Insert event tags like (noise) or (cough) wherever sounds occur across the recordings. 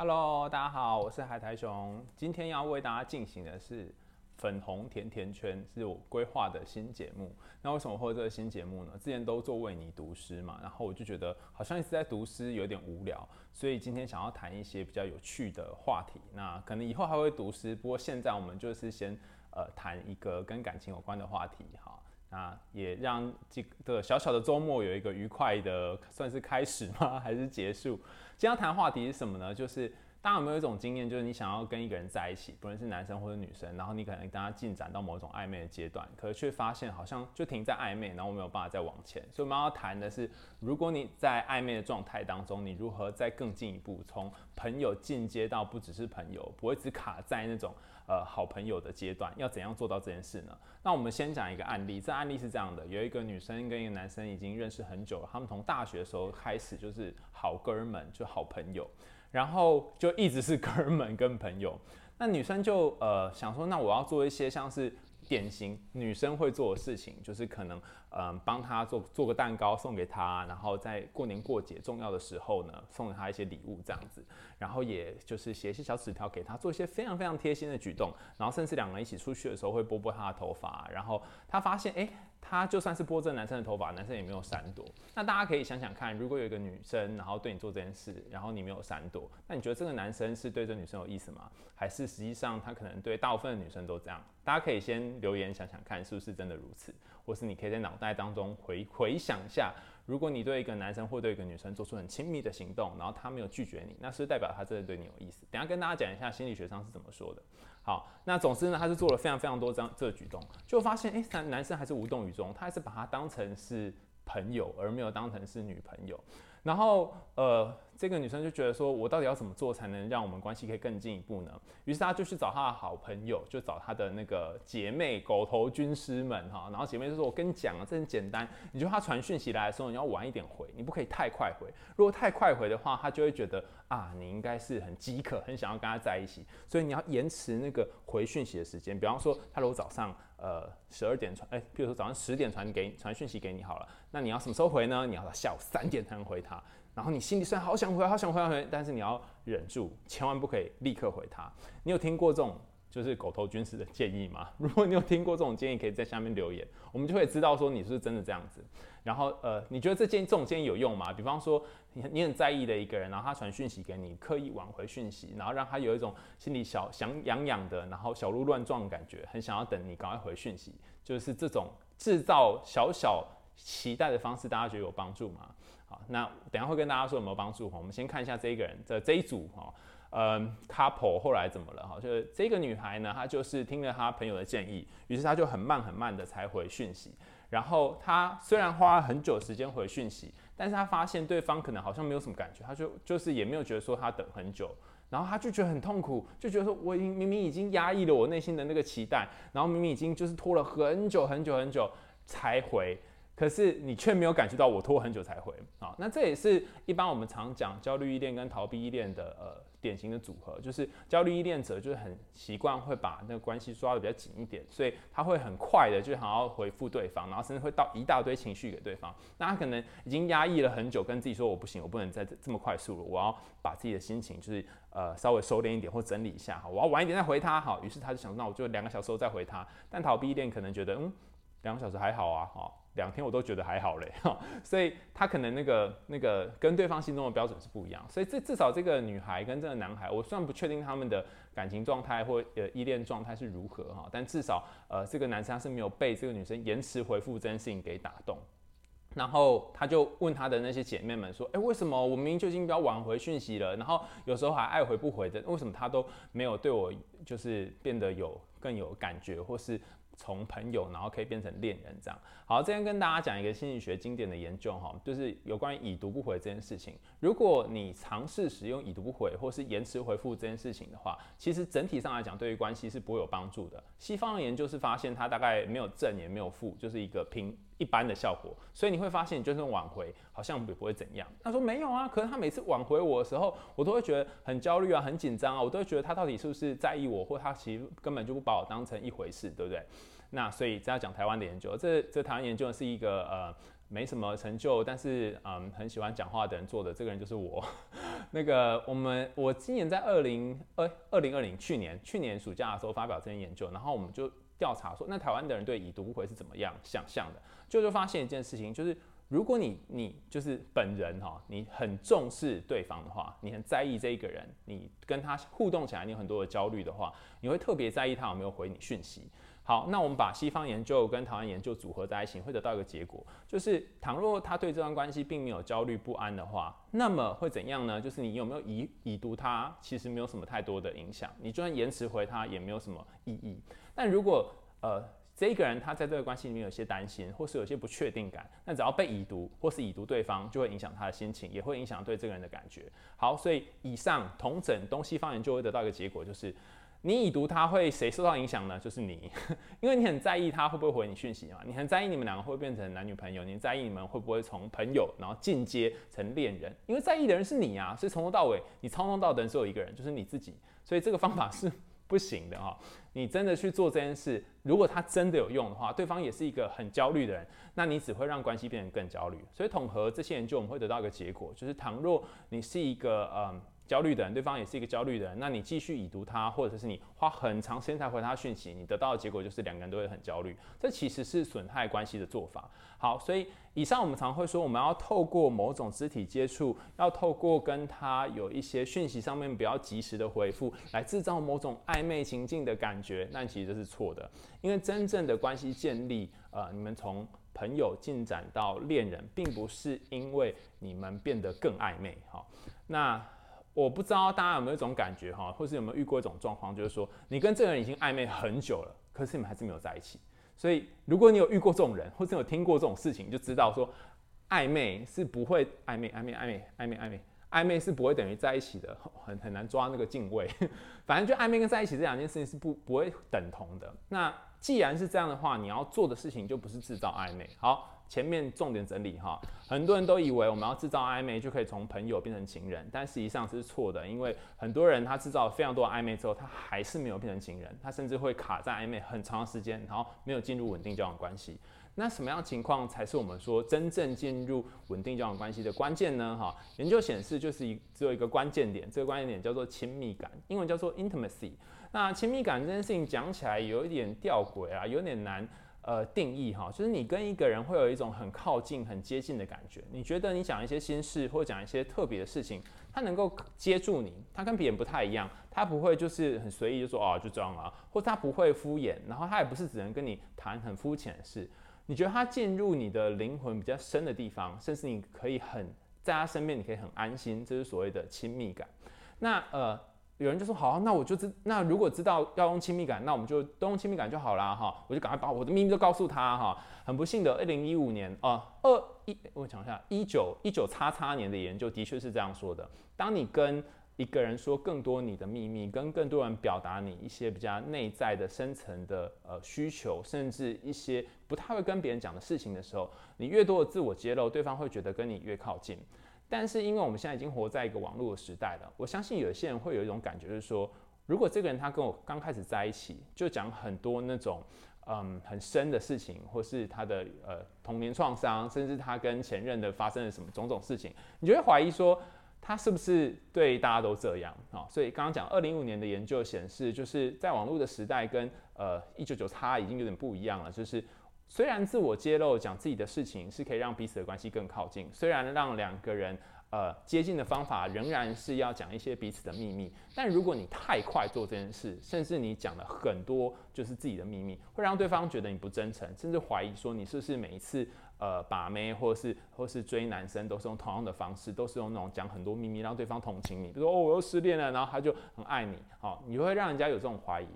Hello，大家好，我是海苔熊。今天要为大家进行的是粉红甜甜圈，是我规划的新节目。那为什么会有这个新节目呢？之前都做为你读诗嘛，然后我就觉得好像一直在读诗有点无聊，所以今天想要谈一些比较有趣的话题。那可能以后还会读诗，不过现在我们就是先呃谈一个跟感情有关的话题哈。那也让这个小小的周末有一个愉快的，算是开始吗？(laughs) 还是结束？今天要谈话题是什么呢？就是大家有没有一种经验，就是你想要跟一个人在一起，不论是男生或者女生，然后你可能跟他进展到某种暧昧的阶段，可是却发现好像就停在暧昧，然后没有办法再往前。所以我们要谈的是，如果你在暧昧的状态当中，你如何再更进一步，从朋友进阶到不只是朋友，不会只卡在那种呃好朋友的阶段，要怎样做到这件事呢？那我们先讲一个案例，这案例是这样的：有一个女生跟一个男生已经认识很久了，他们从大学的时候开始就是好哥们，就好朋友，然后就一直是哥们跟朋友。那女生就呃想说，那我要做一些像是典型女生会做的事情，就是可能嗯帮他做做个蛋糕送给他，然后在过年过节重要的时候呢，送给他一些礼物这样子，然后也就是写一些小纸条给他，做一些非常非常贴心的举动，然后甚至两个人一起出去的时候会拨拨他的头发，然后他发现哎。他就算是拨这男生的头发，男生也没有闪躲。那大家可以想想看，如果有一个女生，然后对你做这件事，然后你没有闪躲，那你觉得这个男生是对这女生有意思吗？还是实际上他可能对大部分的女生都这样？大家可以先留言想想看，是不是真的如此？或是你可以在脑袋当中回回想一下，如果你对一个男生或对一个女生做出很亲密的行动，然后他没有拒绝你，那是不是代表他真的对你有意思？等下跟大家讲一下心理学上是怎么说的。好，那总之呢，他是做了非常非常多这这个举动，就发现，哎、男男生还是无动于衷，他还是把他当成是朋友，而没有当成是女朋友。然后，呃，这个女生就觉得说，我到底要怎么做才能让我们关系可以更进一步呢？于是她就去找她的好朋友，就找她的那个姐妹狗头军师们哈。然后姐妹就说：“我跟你讲啊，这很简单，你就她传讯息来的时候，你要晚一点回，你不可以太快回。如果太快回的话，她就会觉得啊，你应该是很饥渴，很想要跟她在一起。所以你要延迟那个回讯息的时间。比方说，她如果早上呃十二点传，哎，比如说早上十点传给传讯息给你好了，那你要什么时候回呢？你要到下午三点才能回他。然后你心里虽然好想回，好想回，好想回，但是你要忍住，千万不可以立刻回他。你有听过这种就是狗头军师的建议吗？(laughs) 如果你有听过这种建议，可以在下面留言，我们就会知道说你是不是真的这样子。然后呃，你觉得这建议这种建议有用吗？比方说你你很在意的一个人，然后他传讯息给你，刻意挽回讯息，然后让他有一种心里小想痒痒的，然后小鹿乱撞的感觉，很想要等你赶快回讯息，就是这种制造小小期待的方式，大家觉得有帮助吗？好，那等下会跟大家说有没有帮助。我们先看一下这一个人的这一组哈，嗯，couple 后来怎么了哈？就是这个女孩呢，她就是听了她朋友的建议，于是她就很慢很慢的才回讯息。然后她虽然花了很久时间回讯息，但是他发现对方可能好像没有什么感觉，他就就是也没有觉得说他等很久，然后他就觉得很痛苦，就觉得说我已经明明已经压抑了我内心的那个期待，然后明明已经就是拖了很久很久很久才回。可是你却没有感觉到我拖很久才回啊，那这也是一般我们常讲焦虑依恋跟逃避依恋的呃典型的组合，就是焦虑依恋者就是很习惯会把那个关系抓得比较紧一点，所以他会很快的就想要回复对方，然后甚至会到一大堆情绪给对方。那他可能已经压抑了很久，跟自己说我不行，我不能再这么快速了，我要把自己的心情就是呃稍微收敛一点或整理一下哈，我要晚一点再回他好，于是他就想那我就两个小时后再回他。但逃避依恋可能觉得嗯两个小时还好啊哈。两天我都觉得还好嘞，(laughs) 所以他可能那个那个跟对方心中的标准是不一样，所以这至少这个女孩跟这个男孩，我虽然不确定他们的感情状态或呃依恋状态是如何哈，但至少呃这个男生他是没有被这个女生延迟回复这件事情给打动，然后他就问他的那些姐妹们说，哎，为什么我明明就已经比较晚回讯息了，然后有时候还爱回不回的，为什么他都没有对我就是变得有更有感觉或是？从朋友，然后可以变成恋人，这样。好，这边跟大家讲一个心理学经典的研究，哈，就是有关于已读不回这件事情。如果你尝试使用已读不回，或是延迟回复这件事情的话，其实整体上来讲，对于关系是不会有帮助的。西方的研究是发现，它大概没有正也没有负，就是一个平。一般的效果，所以你会发现，你就算挽回，好像也不会怎样。他说没有啊，可是他每次挽回我的时候，我都会觉得很焦虑啊，很紧张啊，我都会觉得他到底是不是在意我，或他其实根本就不把我当成一回事，对不对？那所以这要讲台湾的研究，这这台湾研究的是一个呃没什么成就，但是嗯很喜欢讲话的人做的，这个人就是我。(laughs) 那个我们我今年在二零二二零二零去年去年暑假的时候发表这篇研究，然后我们就调查说，那台湾的人对已读不回是怎么样想象的？就就发现一件事情，就是。如果你你就是本人哈，你很重视对方的话，你很在意这一个人，你跟他互动起来，你有很多的焦虑的话，你会特别在意他有没有回你讯息。好，那我们把西方研究跟台湾研究组合在一起，会得到一个结果，就是倘若他对这段关系并没有焦虑不安的话，那么会怎样呢？就是你有没有已已读他，其实没有什么太多的影响，你就算延迟回他也没有什么意义。但如果呃。这个人他在这个关系里面有些担心，或是有些不确定感，那只要被已读或是已读对方，就会影响他的心情，也会影响对这个人的感觉。好，所以以上同整东西方研究会得到一个结果，就是你已读他会谁受到影响呢？就是你，(laughs) 因为你很在意他会不会回你讯息嘛，你很在意你们两个会变成男女朋友，你在意你们会不会从朋友然后进阶成恋人，因为在意的人是你啊，所以从头到尾你操弄到的人只有一个人，就是你自己，所以这个方法是。不行的哈，你真的去做这件事，如果它真的有用的话，对方也是一个很焦虑的人，那你只会让关系变得更焦虑。所以统合这些研究，我们会得到一个结果，就是倘若你是一个嗯。焦虑的人，对方也是一个焦虑的人，那你继续已读他，或者是你花很长时间才回他讯息，你得到的结果就是两个人都会很焦虑，这其实是损害关系的做法。好，所以以上我们常会说，我们要透过某种肢体接触，要透过跟他有一些讯息上面比较及时的回复，来制造某种暧昧情境的感觉，那其实这是错的，因为真正的关系建立，呃，你们从朋友进展到恋人，并不是因为你们变得更暧昧。好，那。我不知道大家有没有一种感觉哈，或是有没有遇过一种状况，就是说你跟这个人已经暧昧很久了，可是你们还是没有在一起。所以如果你有遇过这种人，或是有听过这种事情，就知道说暧昧是不会暧昧暧昧暧昧暧昧暧昧暧昧是不会等于在一起的，很很难抓那个敬畏。(laughs) 反正就暧昧跟在一起这两件事情是不不会等同的。那既然是这样的话，你要做的事情就不是制造暧昧。好。前面重点整理哈，很多人都以为我们要制造暧昧就可以从朋友变成情人，但实际上是错的，因为很多人他制造了非常多暧昧之后，他还是没有变成情人，他甚至会卡在暧昧很长时间，然后没有进入稳定交往关系。那什么样情况才是我们说真正进入稳定交往关系的关键呢？哈，研究显示就是一只有一个关键点，这个关键点叫做亲密感，英文叫做 intimacy。那亲密感这件事情讲起来有一点吊诡啊，有点难。呃，定义哈，就是你跟一个人会有一种很靠近、很接近的感觉。你觉得你讲一些心事，或讲一些特别的事情，他能够接住你，他跟别人不太一样，他不会就是很随意就说哦，就这样啊，或他不会敷衍，然后他也不是只能跟你谈很肤浅的事。你觉得他进入你的灵魂比较深的地方，甚至你可以很在他身边，你可以很安心，这是所谓的亲密感。那呃。有人就说好，那我就知，那如果知道要用亲密感，那我们就都用亲密感就好啦。哈，我就赶快把我的秘密都告诉他哈。很不幸的，二零一五年啊，二一，我讲一下，一九一九叉叉年的研究的确是这样说的。当你跟一个人说更多你的秘密，跟更多人表达你一些比较内在的深层的呃需求，甚至一些不太会跟别人讲的事情的时候，你越多的自我揭露，对方会觉得跟你越靠近。但是，因为我们现在已经活在一个网络的时代了，我相信有些人会有一种感觉，就是说，如果这个人他跟我刚开始在一起，就讲很多那种嗯很深的事情，或是他的呃童年创伤，甚至他跟前任的发生了什么种种事情，你就会怀疑说他是不是对大家都这样啊？所以刚刚讲二零一五年的研究显示，就是在网络的时代跟呃一九九叉已经有点不一样了，就是。虽然自我揭露讲自己的事情是可以让彼此的关系更靠近，虽然让两个人呃接近的方法仍然是要讲一些彼此的秘密，但如果你太快做这件事，甚至你讲了很多就是自己的秘密，会让对方觉得你不真诚，甚至怀疑说你是不是每一次呃把妹或是或是追男生都是用同样的方式，都是用那种讲很多秘密让对方同情你，比如说哦我又失恋了，然后他就很爱你，好，你会让人家有这种怀疑。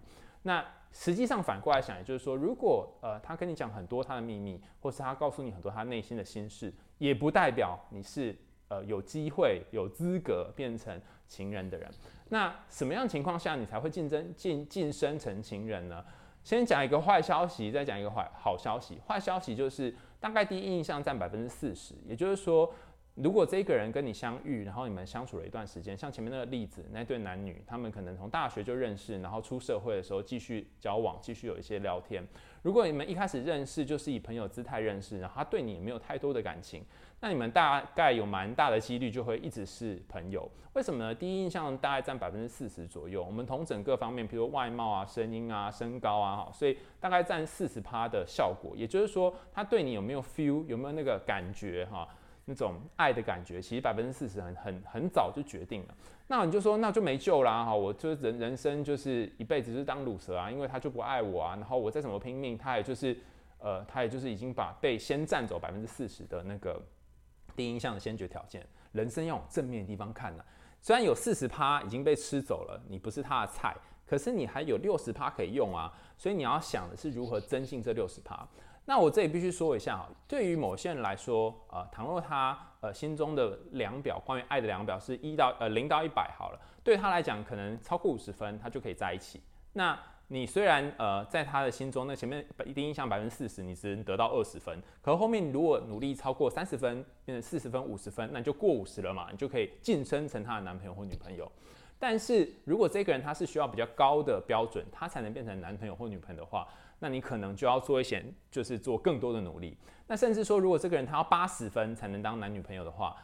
那实际上反过来想，也就是说，如果呃他跟你讲很多他的秘密，或是他告诉你很多他内心的心事，也不代表你是呃有机会、有资格变成情人的人。那什么样情况下你才会晋升晋晋升成情人呢？先讲一个坏消息，再讲一个坏好消息。坏消息就是大概第一印象占百分之四十，也就是说，如果这个人跟你相遇，然后你们相处了一段时间，像前面那个例子，那对男女，他们可能从大学就认识，然后出社会的时候继续交往，继续有一些聊天。如果你们一开始认识就是以朋友姿态认识，然后他对你也没有太多的感情，那你们大概有蛮大的几率就会一直是朋友。为什么呢？第一印象大概占百分之四十左右，我们同整各方面，比如外貌啊、声音啊、身高啊，哈所以大概占四十趴的效果。也就是说，他对你有没有 feel，有没有那个感觉哈？那种爱的感觉，其实百分之四十很很很早就决定了。那你就说那就没救啦哈，我就人人生就是一辈子就是当乳蛇啊，因为他就不爱我啊，然后我再怎么拼命，他也就是呃，他也就是已经把被先占走百分之四十的那个第一印象的先决条件。人生要往正面的地方看呢、虽然有四十趴已经被吃走了，你不是他的菜，可是你还有六十趴可以用啊，所以你要想的是如何增进这六十趴。那我这里必须说一下哈，对于某些人来说，呃，倘若他呃心中的量表，关于爱的量表是一到呃零到一百好了，对他来讲可能超过五十分，他就可以在一起。那你虽然呃在他的心中，那前面一定印象百分之四十，你只能得到二十分，可后面如果努力超过三十分，变成四十分、五十分，那你就过五十了嘛，你就可以晋升成他的男朋友或女朋友。但是如果这个人他是需要比较高的标准，他才能变成男朋友或女朋友的话，那你可能就要做一些，就是做更多的努力。那甚至说，如果这个人他要八十分才能当男女朋友的话，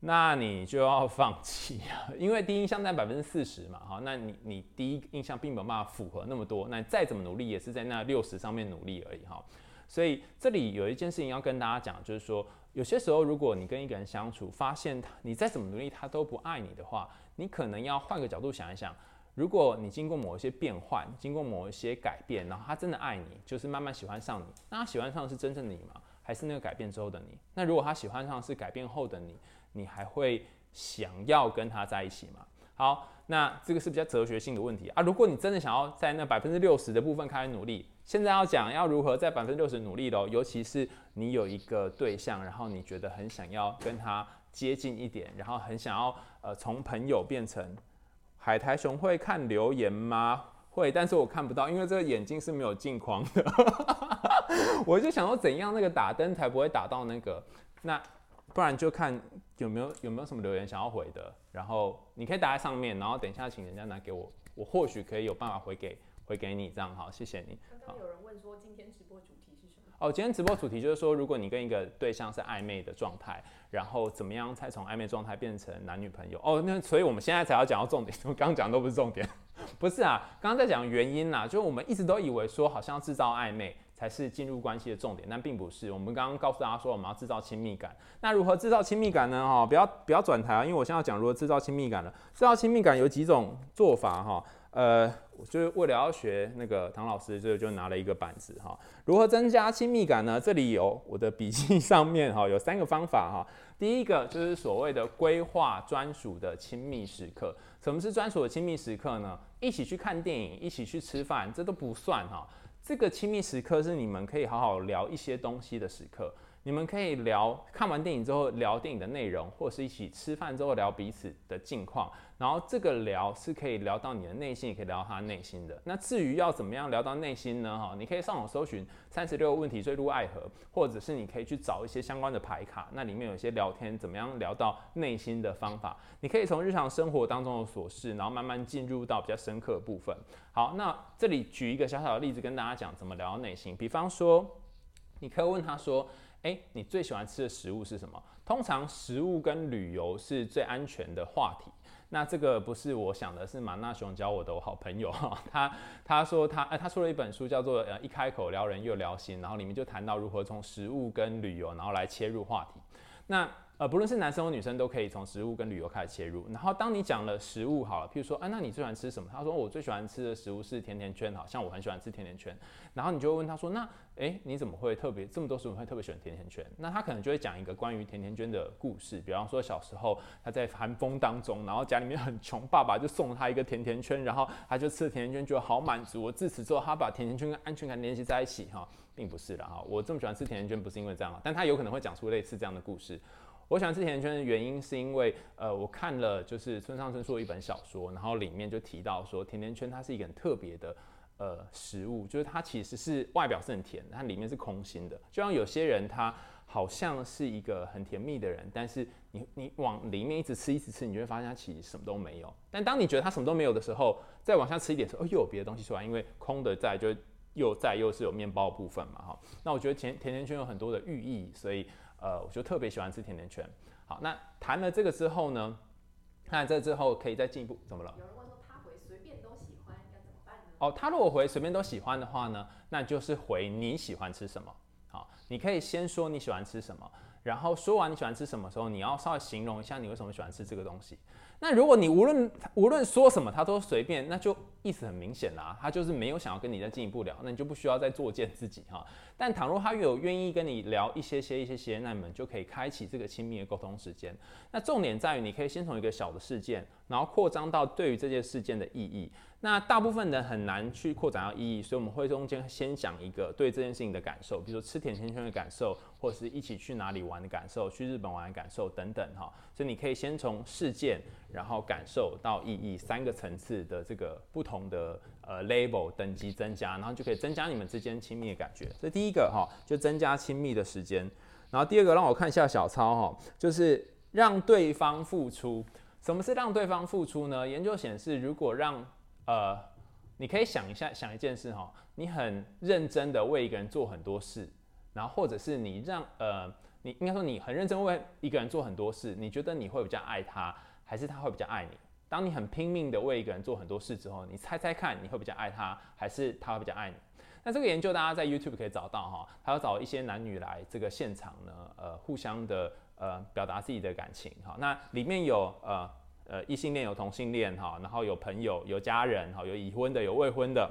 那你就要放弃啊，因为第一印象占百分之四十嘛，哈，那你你第一印象并没有办法符合那么多，那再怎么努力也是在那六十上面努力而已，哈。所以这里有一件事情要跟大家讲，就是说，有些时候如果你跟一个人相处，发现他你再怎么努力他都不爱你的话，你可能要换个角度想一想。如果你经过某一些变换，经过某一些改变，然后他真的爱你，就是慢慢喜欢上你，那他喜欢上的是真正的你吗？还是那个改变之后的你？那如果他喜欢上的是改变后的你，你还会想要跟他在一起吗？好，那这个是比较哲学性的问题啊。如果你真的想要在那百分之六十的部分开始努力，现在要讲要如何在百分之六十努力喽，尤其是你有一个对象，然后你觉得很想要跟他接近一点，然后很想要呃从朋友变成。海苔熊会看留言吗？会，但是我看不到，因为这个眼镜是没有镜框的。(laughs) 我就想说，怎样那个打灯才不会打到那个？那不然就看有没有有没有什么留言想要回的，然后你可以打在上面，然后等一下请人家拿给我，我或许可以有办法回给回给你，这样好，谢谢你。刚刚有人问说，今天直播主题？哦，今天直播主题就是说，如果你跟一个对象是暧昧的状态。然后怎么样才从暧昧状态变成男女朋友？哦，那所以我们现在才要讲到重点，(laughs) 我刚刚讲的都不是重点，不是啊，刚刚在讲原因啦，就是我们一直都以为说好像制造暧昧才是进入关系的重点，但并不是。我们刚刚告诉大家说我们要制造亲密感，那如何制造亲密感呢？哈，不要不要转台啊，因为我现在要讲如何制造亲密感了。制造亲密感有几种做法哈。呃，就是为了要学那个唐老师，就就拿了一个板子哈。如何增加亲密感呢？这里有我的笔记上面哈，(laughs) 有三个方法哈。第一个就是所谓的规划专属的亲密时刻。什么是专属的亲密时刻呢？一起去看电影，一起去吃饭，这都不算哈。这个亲密时刻是你们可以好好聊一些东西的时刻。你们可以聊看完电影之后聊电影的内容，或是一起吃饭之后聊彼此的近况。然后这个聊是可以聊到你的内心，也可以聊到他内心的。那至于要怎么样聊到内心呢？哈，你可以上网搜寻三十六个问题坠入爱河，或者是你可以去找一些相关的牌卡，那里面有一些聊天怎么样聊到内心的方法。你可以从日常生活当中的琐事，然后慢慢进入到比较深刻的部分。好，那这里举一个小小的例子跟大家讲怎么聊到内心。比方说，你可以问他说。诶，你最喜欢吃的食物是什么？通常食物跟旅游是最安全的话题。那这个不是我想的，是马纳雄教我的，好朋友哈，(laughs) 他他说他呃他出了一本书叫做呃一开口撩人又撩心，然后里面就谈到如何从食物跟旅游然后来切入话题。那呃，不论是男生或女生，都可以从食物跟旅游开始切入。然后，当你讲了食物好了，譬如说，啊，那你最喜欢吃什么？他说，我最喜欢吃的食物是甜甜圈，好像我很喜欢吃甜甜圈。然后你就会问他说，那，诶，你怎么会特别这么多食物会特别喜欢甜甜圈？那他可能就会讲一个关于甜甜圈的故事，比方说小时候他在寒风当中，然后家里面很穷，爸爸就送了他一个甜甜圈，然后他就吃了甜甜圈，觉得好满足。我自此之后，他把甜甜圈跟安全感联系在一起，哈，并不是的哈。我这么喜欢吃甜甜圈，不是因为这样，但他有可能会讲出类似这样的故事。我喜欢吃甜甜圈的原因是因为，呃，我看了就是村上春树的一本小说，然后里面就提到说，甜甜圈它是一个很特别的呃食物，就是它其实是外表是很甜，它里面是空心的。就像有些人他好像是一个很甜蜜的人，但是你你往里面一直吃一直吃，你就会发现他其实什么都没有。但当你觉得他什么都没有的时候，再往下吃一点的时候，哦，又有别的东西出来，因为空的在就又在又是有面包部分嘛，哈。那我觉得甜甜甜圈有很多的寓意，所以呃，我就特别喜欢吃甜甜圈。好，那谈了这个之后呢，那这之后可以再进一步，怎么了？有人问说他回随便都喜欢要怎么办呢哦，他如果回随便都喜欢的话呢，那就是回你喜欢吃什么。好，你可以先说你喜欢吃什么，然后说完你喜欢吃什么时候，你要稍微形容一下你为什么喜欢吃这个东西。那如果你无论无论说什么他都随便，那就意思很明显啦，他就是没有想要跟你再进一步聊，那你就不需要再作践自己哈。但倘若他有愿意跟你聊一些些一些些，那你们就可以开启这个亲密的沟通时间。那重点在于你可以先从一个小的事件，然后扩张到对于这件事件的意义。那大部分人很难去扩展到意义，所以我们会中间先讲一个对这件事情的感受，比如说吃甜甜圈的感受，或者是一起去哪里玩的感受，去日本玩的感受等等哈。所以你可以先从事件，然后感受到意义三个层次的这个不同的呃 label 等级增加，然后就可以增加你们之间亲密的感觉。这第一个哈，就增加亲密的时间。然后第二个让我看一下小抄哈，就是让对方付出。什么是让对方付出呢？研究显示，如果让呃，你可以想一下，想一件事哈，你很认真的为一个人做很多事，然后或者是你让呃，你应该说你很认真为一个人做很多事，你觉得你会比较爱他，还是他会比较爱你？当你很拼命的为一个人做很多事之后，你猜猜看，你会比较爱他，还是他会比较爱你？那这个研究大家在 YouTube 可以找到哈，他要找一些男女来这个现场呢，呃，互相的呃表达自己的感情哈，那里面有呃。呃，异性恋有同性恋哈，然后有朋友有家人哈，有已婚的有未婚的，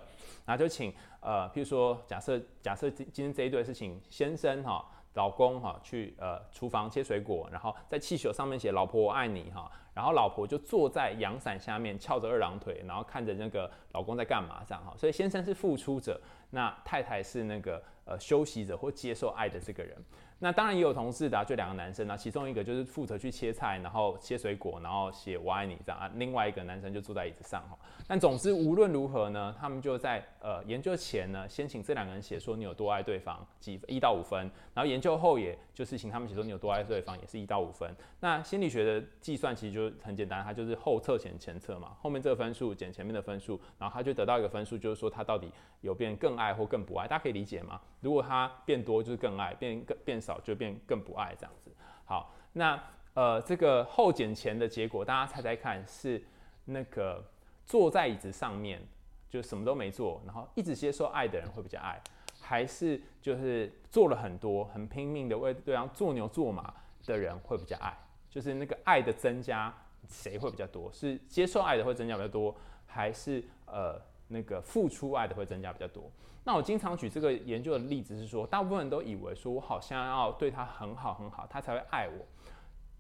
那就请呃，譬如说假设假设今今天这一对是请先生哈，老公哈去呃厨房切水果，然后在气球上面写“老婆我爱你”哈，然后老婆就坐在阳伞下面翘着二郎腿，然后看着那个老公在干嘛这样哈，所以先生是付出者，那太太是那个呃休息者或接受爱的这个人。那当然也有同事的，就两个男生啊，其中一个就是负责去切菜，然后切水果，然后写我爱你这样啊，另外一个男生就坐在椅子上哈。但总之无论如何呢，他们就在呃研究前呢，先请这两个人写说你有多爱对方，几一到五分，然后研究后也就是请他们写说你有多爱对方，也是一到五分。那心理学的计算其实就很简单，它就是后侧减前侧嘛，后面这个分数减前面的分数，然后他就得到一个分数，就是说他到底有变更爱或更不爱，大家可以理解吗？如果他变多就是更爱，变更变少就变更不爱这样子。好，那呃，这个后减前的结果，大家猜猜看，是那个坐在椅子上面就什么都没做，然后一直接受爱的人会比较爱，还是就是做了很多很拼命的为对方做牛做马的人会比较爱？就是那个爱的增加，谁会比较多？是接受爱的会增加比较多，还是呃那个付出爱的会增加比较多？那我经常举这个研究的例子是说，大部分人都以为说我好像要对他很好很好，他才会爱我。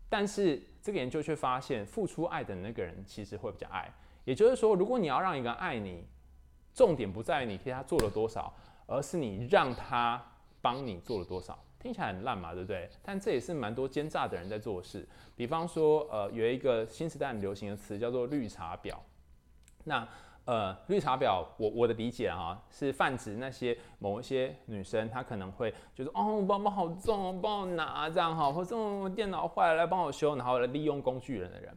但是这个研究却发现，付出爱的那个人其实会比较爱。也就是说，如果你要让一个爱你，重点不在于你替他做了多少，而是你让他帮你做了多少。听起来很烂嘛，对不对？但这也是蛮多奸诈的人在做的事。比方说，呃，有一个新时代很流行的词叫做绿茶婊。那呃，绿茶婊，我我的理解啊，是泛指那些某一些女生，她可能会就是哦，包包好重，帮我拿这样哈，或者我电脑坏了来帮我修，然后来利用工具人的人。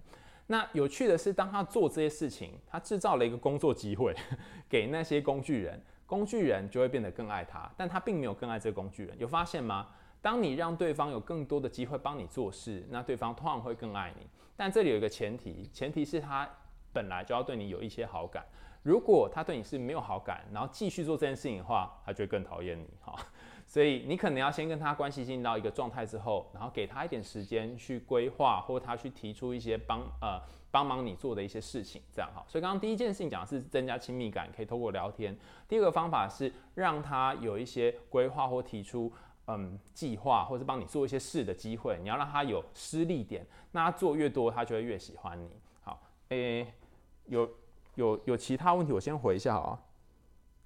那有趣的是，当她做这些事情，她制造了一个工作机会 (laughs) 给那些工具人，工具人就会变得更爱她，但她并没有更爱这个工具人。有发现吗？当你让对方有更多的机会帮你做事，那对方通常会更爱你。但这里有一个前提，前提是他。本来就要对你有一些好感，如果他对你是没有好感，然后继续做这件事情的话，他就会更讨厌你哈。(laughs) 所以你可能要先跟他关系进到一个状态之后，然后给他一点时间去规划，或他去提出一些帮呃帮忙你做的一些事情，这样哈。所以刚刚第一件事情讲的是增加亲密感，可以透过聊天。第二个方法是让他有一些规划或提出嗯计划，或是帮你做一些事的机会。你要让他有施力点，那他做越多，他就会越喜欢你。好，诶、有有有其他问题，我先回一下啊。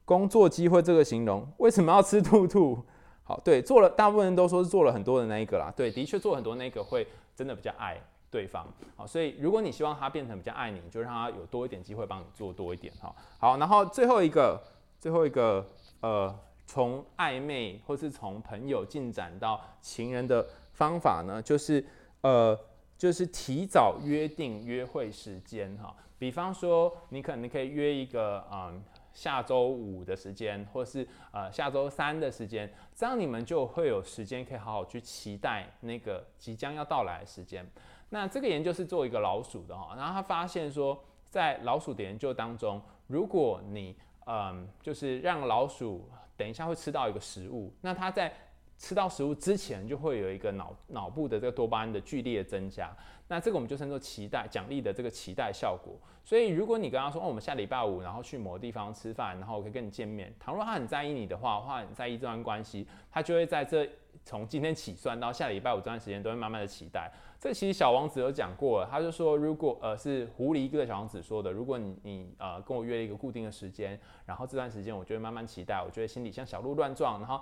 工作机会这个形容，为什么要吃兔兔？好，对，做了，大部分人都说是做了很多的那一个啦。对，的确做很多那个会真的比较爱对方。好，所以如果你希望他变成比较爱你，就让他有多一点机会帮你做多一点哈。好，然后最后一个，最后一个，呃，从暧昧或是从朋友进展到情人的方法呢，就是呃，就是提早约定约会时间哈。比方说，你可能可以约一个嗯。下周五的时间，或是呃下周三的时间，这样你们就会有时间可以好好去期待那个即将要到来的时间。那这个研究是做一个老鼠的哈，然后他发现说，在老鼠的研究当中，如果你嗯就是让老鼠等一下会吃到一个食物，那它在吃到食物之前就会有一个脑脑部的这个多巴胺的剧烈增加。那这个我们就称作期待奖励的这个期待效果。所以如果你跟他说，哦，我们下礼拜五然后去某个地方吃饭，然后我可以跟你见面。倘若他很在意你的话，或很在意这段关系，他就会在这从今天起算到下礼拜五这段时间，都会慢慢的期待。这其实小王子有讲过了，他就说，如果呃是狐狸跟小王子说的，如果你你呃跟我约一个固定的时间，然后这段时间我就会慢慢期待，我觉得心里像小鹿乱撞，然后。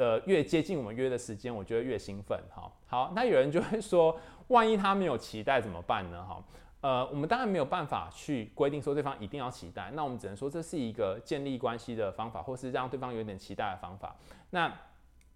呃，越接近我们约的时间，我觉得越兴奋。哈，好，那有人就会说，万一他没有期待怎么办呢？哈，呃，我们当然没有办法去规定说对方一定要期待，那我们只能说这是一个建立关系的方法，或是让对方有点期待的方法。那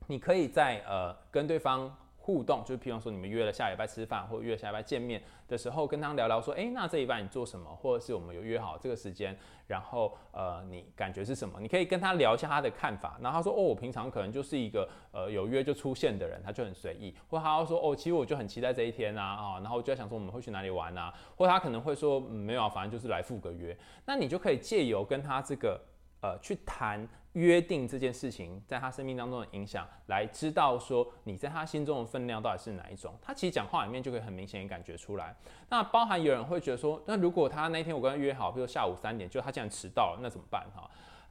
你可以在呃跟对方。互动就是，譬如说你们约了下礼拜吃饭，或者约下礼拜见面的时候，跟他聊聊说，诶，那这一拜你做什么？或者是我们有约好这个时间，然后呃，你感觉是什么？你可以跟他聊一下他的看法。然后他说，哦，我平常可能就是一个呃有约就出现的人，他就很随意。或者他说，哦，其实我就很期待这一天啊，啊，然后就在想说我们会去哪里玩啊？或他可能会说，嗯，没有啊，反正就是来赴个约。那你就可以借由跟他这个呃去谈。约定这件事情在他生命当中的影响，来知道说你在他心中的分量到底是哪一种。他其实讲话里面就可以很明显的感觉出来。那包含有人会觉得说，那如果他那天我跟他约好，比如下午三点，就他竟然迟到了，那怎么办哈？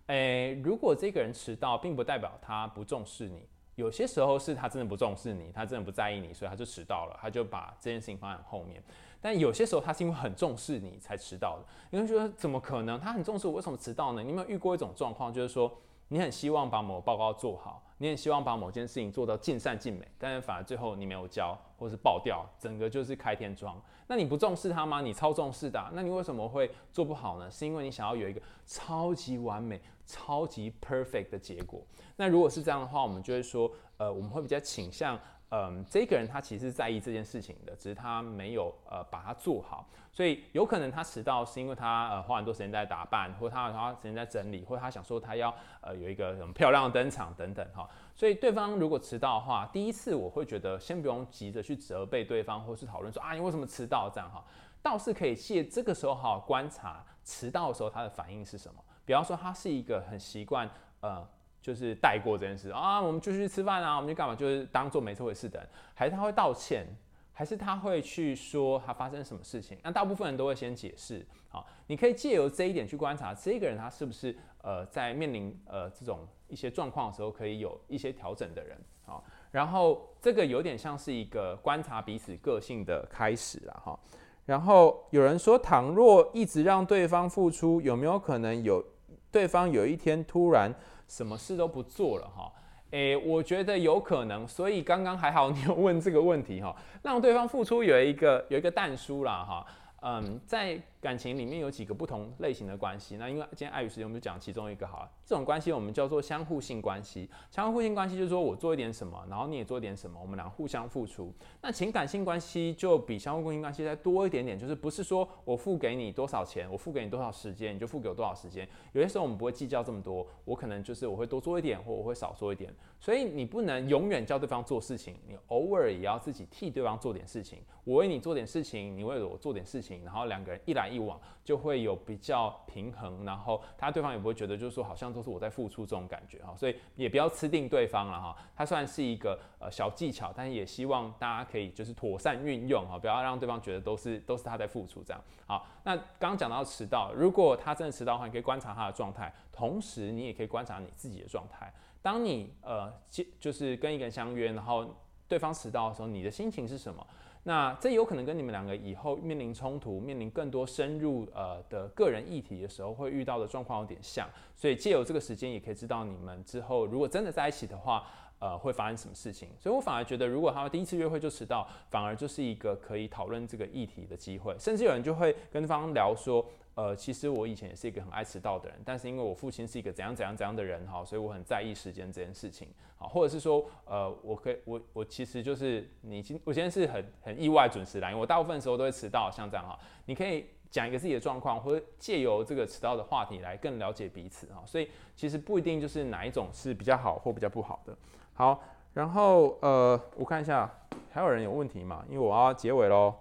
诶，如果这个人迟到，并不代表他不重视你。有些时候是他真的不重视你，他真的不在意你，所以他就迟到了，他就把这件事情放在后面。但有些时候他是因为很重视你才迟到的。你会觉得怎么可能？他很重视我，为什么迟到呢？你有没有遇过一种状况，就是说？你很希望把某报告做好，你很希望把某件事情做到尽善尽美，但是反而最后你没有交，或是爆掉，整个就是开天窗。那你不重视它吗？你超重视的，那你为什么会做不好呢？是因为你想要有一个超级完美、超级 perfect 的结果。那如果是这样的话，我们就会说，呃，我们会比较倾向。嗯，这个人他其实是在意这件事情的，只是他没有呃把它做好，所以有可能他迟到是因为他呃花很多时间在打扮，或者他花时间在整理，或他想说他要呃有一个很漂亮的登场等等哈。所以对方如果迟到的话，第一次我会觉得先不用急着去责备对方，或是讨论说啊你为什么迟到这样哈，倒是可以借这个时候好好观察迟到的时候他的反应是什么。比方说他是一个很习惯呃。就是带过这件事啊，我们就去吃饭啊，我们去干嘛？就是当做没这回事的，还是他会道歉，还是他会去说他发生什么事情？那大部分人都会先解释。好，你可以借由这一点去观察这个人他是不是呃在面临呃这种一些状况的时候可以有一些调整的人。好，然后这个有点像是一个观察彼此个性的开始了哈。然后有人说，倘若一直让对方付出，有没有可能有对方有一天突然？什么事都不做了哈，诶，我觉得有可能，所以刚刚还好你有问这个问题哈，让对方付出有一个有一个淡书啦哈，嗯，在。感情里面有几个不同类型的关系，那因为今天碍于时间，我们就讲其中一个好了。这种关系我们叫做相互性关系。相互性关系就是说我做一点什么，然后你也做一点什么，我们俩互相付出。那情感性关系就比相互性关系再多一点点，就是不是说我付给你多少钱，我付给你多少时间，你就付给我多少时间。有些时候我们不会计较这么多，我可能就是我会多做一点，或我会少做一点。所以你不能永远叫对方做事情，你偶尔也要自己替对方做点事情。我为你做点事情，你为我做点事情，然后两个人一来一往。就会有比较平衡，然后他对方也不会觉得就是说好像都是我在付出这种感觉哈，所以也不要吃定对方了哈。它算是一个呃小技巧，但是也希望大家可以就是妥善运用哈，不要让对方觉得都是都是他在付出这样。好，那刚刚讲到迟到，如果他真的迟到的话，你可以观察他的状态，同时你也可以观察你自己的状态。当你呃就是跟一个人相约，然后对方迟到的时候，你的心情是什么？那这有可能跟你们两个以后面临冲突、面临更多深入呃的个人议题的时候会遇到的状况有点像，所以借由这个时间也可以知道你们之后如果真的在一起的话，呃会发生什么事情。所以我反而觉得，如果他们第一次约会就迟到，反而就是一个可以讨论这个议题的机会。甚至有人就会跟对方聊说。呃，其实我以前也是一个很爱迟到的人，但是因为我父亲是一个怎样怎样怎样的人哈，所以我很在意时间这件事情，好，或者是说，呃，我可以，我我其实就是你今我今天是很很意外准时来，因为我大部分时候都会迟到，像这样哈，你可以讲一个自己的状况，或者借由这个迟到的话题来更了解彼此哈，所以其实不一定就是哪一种是比较好或比较不好的。好，然后呃，我看一下还有人有问题吗？因为我要结尾喽，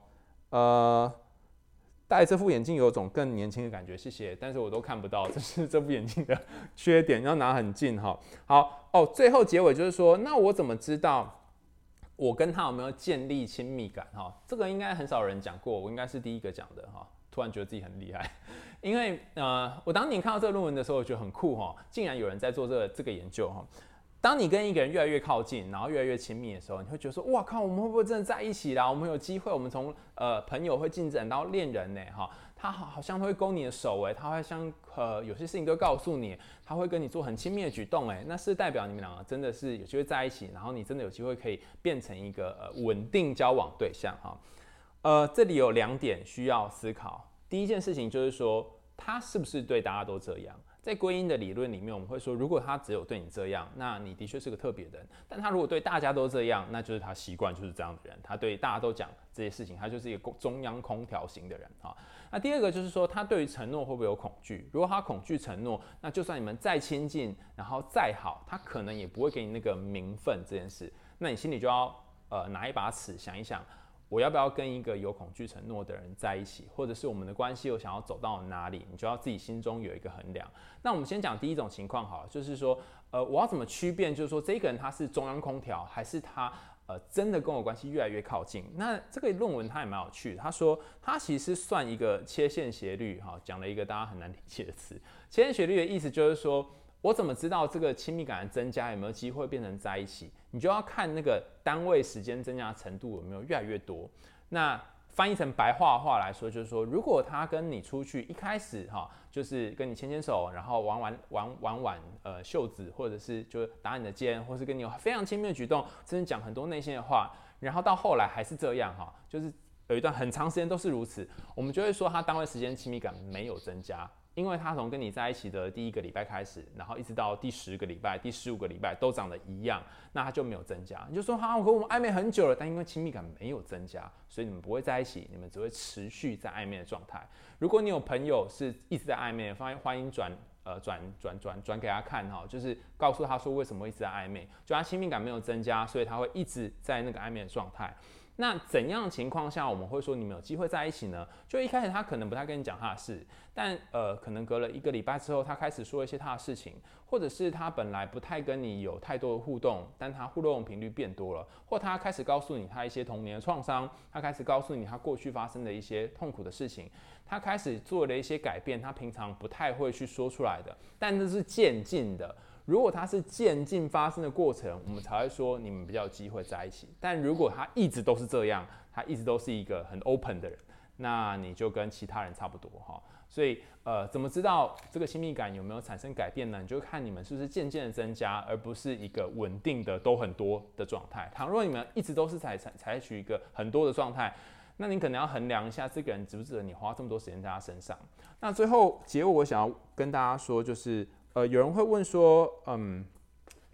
呃。戴这副眼镜有种更年轻的感觉，谢谢。但是我都看不到，这是这副眼镜的缺点，要拿很近哈。好哦，最后结尾就是说，那我怎么知道我跟他有没有建立亲密感哈？这个应该很少人讲过，我应该是第一个讲的哈。突然觉得自己很厉害，因为呃，我当年看到这个论文的时候，我觉得很酷哈，竟然有人在做这个这个研究哈。当你跟一个人越来越靠近，然后越来越亲密的时候，你会觉得说，哇靠，我们会不会真的在一起啦？我们有机会，我们从呃朋友会进展到恋人呢？哈，他好好像会勾你的手诶，他会像呃有些事情都告诉你，他会跟你做很亲密的举动诶，那是代表你们两个真的是有机会在一起，然后你真的有机会可以变成一个呃稳定交往对象哈。呃，这里有两点需要思考，第一件事情就是说，他是不是对大家都这样？在归因的理论里面，我们会说，如果他只有对你这样，那你的确是个特别的人；但他如果对大家都这样，那就是他习惯就是这样的人。他对大家都讲这些事情，他就是一个中央空调型的人啊。那第二个就是说，他对于承诺会不会有恐惧？如果他恐惧承诺，那就算你们再亲近，然后再好，他可能也不会给你那个名分这件事。那你心里就要呃拿一把尺想一想。我要不要跟一个有恐惧承诺的人在一起，或者是我们的关系又想要走到哪里？你就要自己心中有一个衡量。那我们先讲第一种情况好了，就是说，呃，我要怎么区辨？就是说，这个人他是中央空调，还是他呃真的跟我关系越来越靠近？那这个论文他也蛮有趣的，他说他其实算一个切线斜率，哈，讲了一个大家很难理解的词。切线斜率的意思就是说。我怎么知道这个亲密感的增加有没有机会变成在一起？你就要看那个单位时间增加的程度有没有越来越多。那翻译成白话话来说，就是说，如果他跟你出去一开始哈，就是跟你牵牵手，然后玩玩玩玩玩呃袖子，或者是就打你的肩，或是跟你有非常亲密的举动，甚至讲很多内心的话，然后到后来还是这样哈，就是有一段很长时间都是如此，我们就会说他单位时间亲密感没有增加。因为他从跟你在一起的第一个礼拜开始，然后一直到第十个礼拜、第十五个礼拜都长得一样，那他就没有增加。你就说好，我和我们暧昧很久了，但因为亲密感没有增加，所以你们不会在一起，你们只会持续在暧昧的状态。如果你有朋友是一直在暧昧，欢迎欢迎转呃转转转转给他看哈，就是告诉他说为什么一直在暧昧，就他亲密感没有增加，所以他会一直在那个暧昧的状态。那怎样情况下我们会说你们有机会在一起呢？就一开始他可能不太跟你讲他的事，但呃，可能隔了一个礼拜之后，他开始说一些他的事情，或者是他本来不太跟你有太多的互动，但他互动频率变多了，或他开始告诉你他一些童年的创伤，他开始告诉你他过去发生的一些痛苦的事情，他开始做了一些改变，他平常不太会去说出来的，但这是渐进的。如果它是渐进发生的过程，我们才会说你们比较有机会在一起。但如果他一直都是这样，他一直都是一个很 open 的人，那你就跟其他人差不多哈。所以呃，怎么知道这个亲密感有没有产生改变呢？你就看你们是不是渐渐的增加，而不是一个稳定的都很多的状态。倘若你们一直都是采采采取一个很多的状态，那你可能要衡量一下这个人值不值得你花这么多时间在他身上。那最后结尾，我想要跟大家说就是。呃，有人会问说，嗯，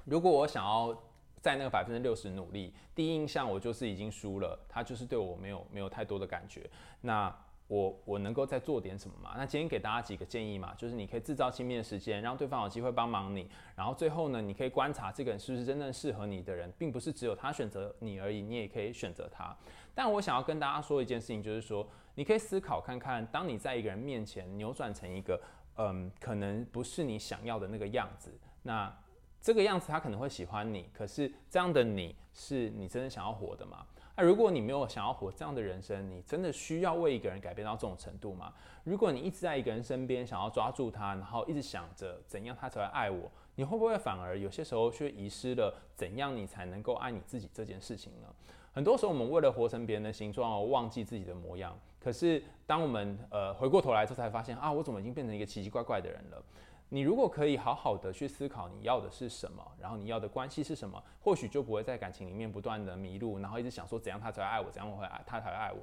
如果我想要在那个百分之六十努力，第一印象我就是已经输了，他就是对我没有没有太多的感觉，那我我能够再做点什么吗？那今天给大家几个建议嘛，就是你可以制造亲密的时间，让对方有机会帮忙你，然后最后呢，你可以观察这个人是不是真正适合你的人，并不是只有他选择你而已，你也可以选择他。但我想要跟大家说一件事情，就是说，你可以思考看看，当你在一个人面前扭转成一个。嗯，可能不是你想要的那个样子。那这个样子他可能会喜欢你，可是这样的你是你真的想要活的吗？那如果你没有想要活这样的人生，你真的需要为一个人改变到这种程度吗？如果你一直在一个人身边，想要抓住他，然后一直想着怎样他才会爱我，你会不会反而有些时候却遗失了怎样你才能够爱你自己这件事情呢？很多时候我们为了活成别人的形状而忘记自己的模样。可是，当我们呃回过头来之后，才发现啊，我怎么已经变成一个奇奇怪怪的人了？你如果可以好好的去思考你要的是什么，然后你要的关系是什么，或许就不会在感情里面不断的迷路，然后一直想说怎样他才会爱我，怎样我会爱他才会爱我。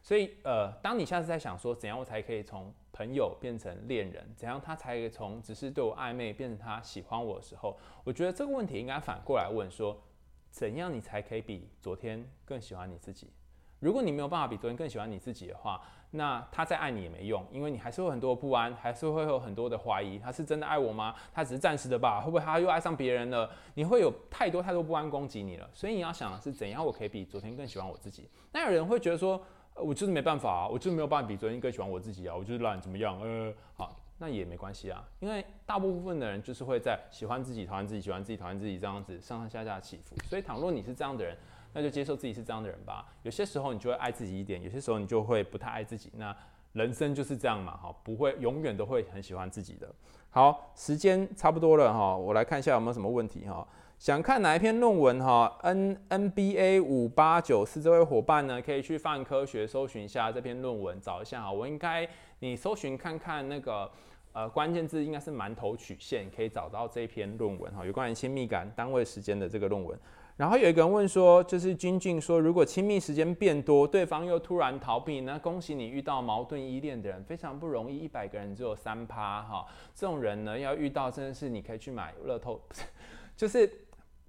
所以，呃，当你下次在想说怎样我才可以从朋友变成恋人，怎样他才可以从只是对我暧昧变成他喜欢我的时候，我觉得这个问题应该反过来问说，怎样你才可以比昨天更喜欢你自己？如果你没有办法比昨天更喜欢你自己的话，那他再爱你也没用，因为你还是会有很多不安，还是会有很多的怀疑，他是真的爱我吗？他只是暂时的吧？会不会他又爱上别人了？你会有太多太多不安攻击你了，所以你要想的是怎样我可以比昨天更喜欢我自己？那有人会觉得说，我就是没办法啊，我就是没有办法比昨天更喜欢我自己啊，我就是懒怎么样？呃，好，那也没关系啊，因为大部分的人就是会在喜欢自己、讨厌自己、喜欢自己、讨厌自己这样子上上下下起伏，所以倘若你是这样的人。那就接受自己是这样的人吧。有些时候你就会爱自己一点，有些时候你就会不太爱自己。那人生就是这样嘛，哈，不会永远都会很喜欢自己的。好，时间差不多了哈，我来看一下有没有什么问题哈。想看哪一篇论文哈？N N B A 五八九四这位伙伴呢，可以去泛科学搜寻一下这篇论文，找一下哈。我应该你搜寻看看那个呃关键字应该是馒头曲线，可以找到这篇论文哈，有关于亲密感单位时间的这个论文。然后有一个人问说，就是君君说，如果亲密时间变多，对方又突然逃避，那恭喜你遇到矛盾依恋的人，非常不容易，一百个人只有三趴哈，这种人呢，要遇到真的是你可以去买乐透，(laughs) 就是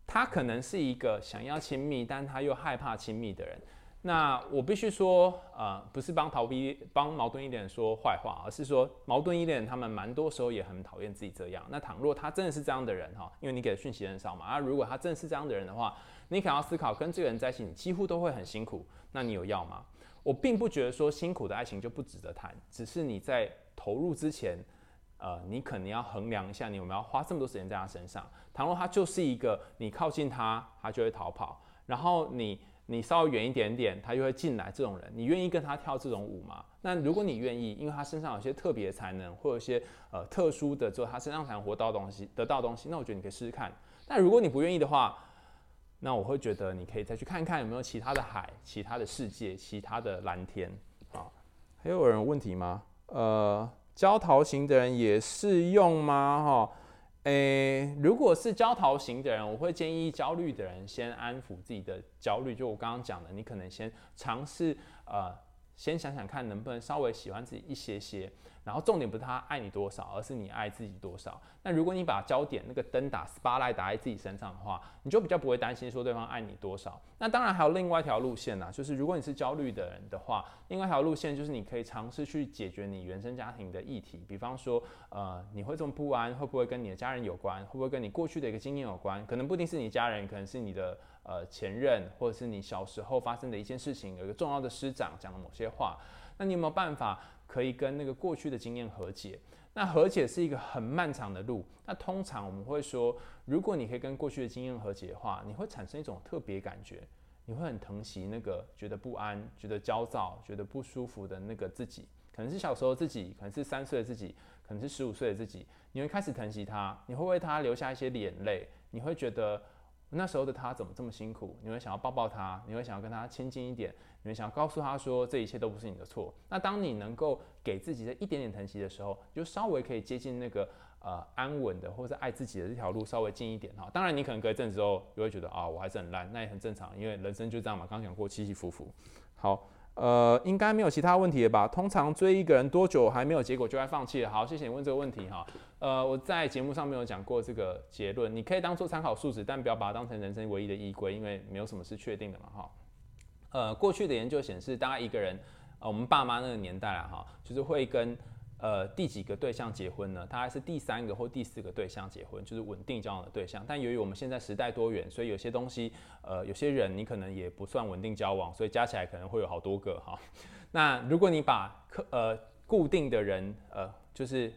他可能是一个想要亲密，但他又害怕亲密的人。那我必须说，呃，不是帮逃避、帮矛盾一点说坏话，而是说矛盾一点他们蛮多时候也很讨厌自己这样。那倘若他真的是这样的人哈，因为你给的讯息很少嘛，啊，如果他真的是这样的人的话，你可要思考，跟这个人在一起，你几乎都会很辛苦。那你有要吗？我并不觉得说辛苦的爱情就不值得谈，只是你在投入之前，呃，你可能要衡量一下，你有没有花这么多时间在他身上。倘若他就是一个你靠近他，他就会逃跑，然后你。你稍微远一点点，他就会进来。这种人，你愿意跟他跳这种舞吗？那如果你愿意，因为他身上有些特别才能，或有些呃特殊的，就他身上才能活到东西，得到东西，那我觉得你可以试试看。但如果你不愿意的话，那我会觉得你可以再去看看有没有其他的海、其他的世界、其他的蓝天。啊，还有人问题吗？呃，焦桃型的人也适用吗？哈。诶、如果是焦桃型的人，我会建议焦虑的人先安抚自己的焦虑。就我刚刚讲的，你可能先尝试，呃，先想想看能不能稍微喜欢自己一些些。然后重点不是他爱你多少，而是你爱自己多少。那如果你把焦点那个灯打 spotlight 打在自己身上的话，你就比较不会担心说对方爱你多少。那当然还有另外一条路线呐，就是如果你是焦虑的人的话，另外一条路线就是你可以尝试去解决你原生家庭的议题。比方说，呃，你会这么不安，会不会跟你的家人有关？会不会跟你过去的一个经验有关？可能不一定是你家人，可能是你的呃前任，或者是你小时候发生的一件事情，有一个重要的师长讲了某些话。那你有没有办法？可以跟那个过去的经验和解，那和解是一个很漫长的路。那通常我们会说，如果你可以跟过去的经验和解的话，你会产生一种特别感觉，你会很疼惜那个觉得不安、觉得焦躁、觉得不舒服的那个自己，可能是小时候自己，可能是三岁的自己，可能是十五岁的自己，你会开始疼惜他，你会为他流下一些眼泪，你会觉得。那时候的他怎么这么辛苦？你会想要抱抱他，你会想要跟他亲近一点，你会想要告诉他说，这一切都不是你的错。那当你能够给自己的一点点疼惜的时候，就稍微可以接近那个呃安稳的或者爱自己的这条路稍微近一点哈。当然你可能隔一阵子之后，你会觉得啊我还是很烂，那也很正常，因为人生就这样嘛。刚讲过起起伏伏。好。呃，应该没有其他问题了吧？通常追一个人多久还没有结果就该放弃了？好，谢谢你问这个问题哈。呃，我在节目上面有讲过这个结论，你可以当做参考数值，但不要把它当成人生唯一的依归，因为没有什么是确定的嘛哈。呃，过去的研究显示，大概一个人，呃，我们爸妈那个年代啊哈，就是会跟。呃，第几个对象结婚呢？大概是第三个或第四个对象结婚，就是稳定交往的对象。但由于我们现在时代多元，所以有些东西，呃，有些人你可能也不算稳定交往，所以加起来可能会有好多个哈。那如果你把客呃固定的人呃，就是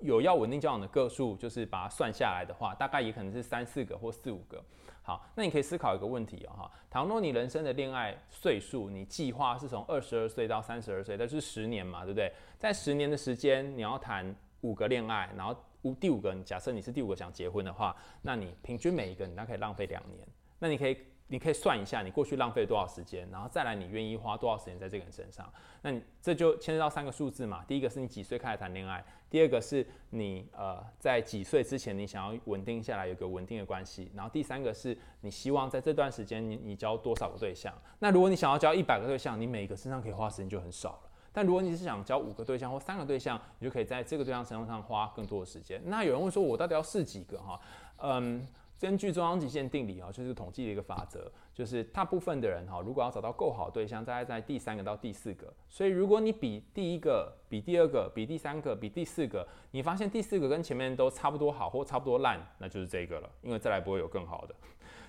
有要稳定交往的个数，就是把它算下来的话，大概也可能是三四个或四五个。好，那你可以思考一个问题哦，哈，倘若你人生的恋爱岁数，你计划是从二十二岁到三十二岁，那是十年嘛，对不对？在十年的时间，你要谈五个恋爱，然后五第五个，假设你是第五个想结婚的话，那你平均每一个你大概可以浪费两年。那你可以你可以算一下你过去浪费多少时间，然后再来你愿意花多少时间在这个人身上。那你这就牵涉到三个数字嘛。第一个是你几岁开始谈恋爱，第二个是你呃在几岁之前你想要稳定下来，有个稳定的关系，然后第三个是你希望在这段时间你你交多少个对象。那如果你想要交一百个对象，你每个身上可以花时间就很少了。但如果你是想交五个对象或三个对象，你就可以在这个对象身上花更多的时间。那有人会说，我到底要试几个哈？嗯。根据中央极限定理哦，就是统计的一个法则，就是大部分的人哈，如果要找到够好对象，大概在第三个到第四个。所以如果你比第一个、比第二个、比第三个、比第四个，你发现第四个跟前面都差不多好或差不多烂，那就是这个了，因为再来不会有更好的。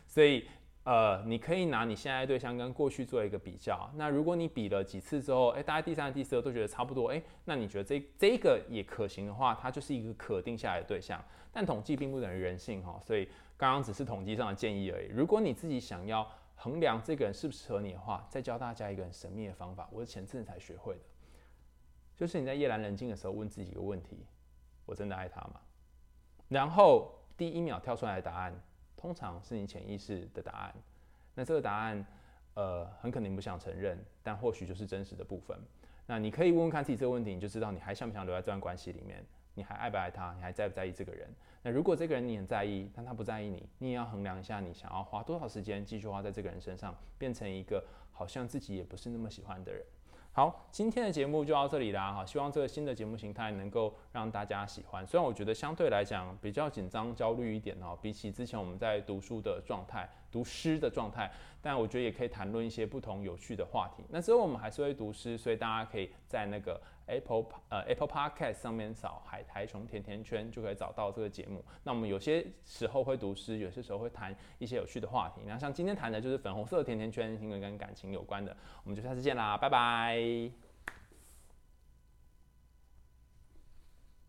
所以呃，你可以拿你现在对象跟过去做一个比较。那如果你比了几次之后，诶，大概第三个、第四个都觉得差不多，诶，那你觉得这这个也可行的话，它就是一个可定下来的对象。但统计并不等于人性哈，所以。刚刚只是统计上的建议而已。如果你自己想要衡量这个人适不适合你的话，再教大家一个很神秘的方法，我是前阵子才学会的，就是你在夜阑人静的时候问自己一个问题：我真的爱他吗？然后第一秒跳出来的答案，通常是你潜意识的答案。那这个答案，呃，很可能你不想承认，但或许就是真实的部分。那你可以问问看自己这个问题，你就知道你还想不想留在这段关系里面。你还爱不爱他？你还在不在意这个人？那如果这个人你很在意，但他不在意你，你也要衡量一下，你想要花多少时间继续花在这个人身上，变成一个好像自己也不是那么喜欢的人。好，今天的节目就到这里啦。哈，希望这个新的节目形态能够让大家喜欢。虽然我觉得相对来讲比较紧张、焦虑一点哦，比起之前我们在读书的状态、读诗的状态，但我觉得也可以谈论一些不同有趣的话题。那之后我们还是会读诗，所以大家可以在那个 Apple 呃 Apple Podcast 上面扫海苔熊甜甜圈，就可以找到这个节目。那我们有些时候会读诗，有些时候会谈一些有趣的话题。那像今天谈的就是粉红色的甜甜圈，因为跟感情有关的。我们就下次见啦，拜拜。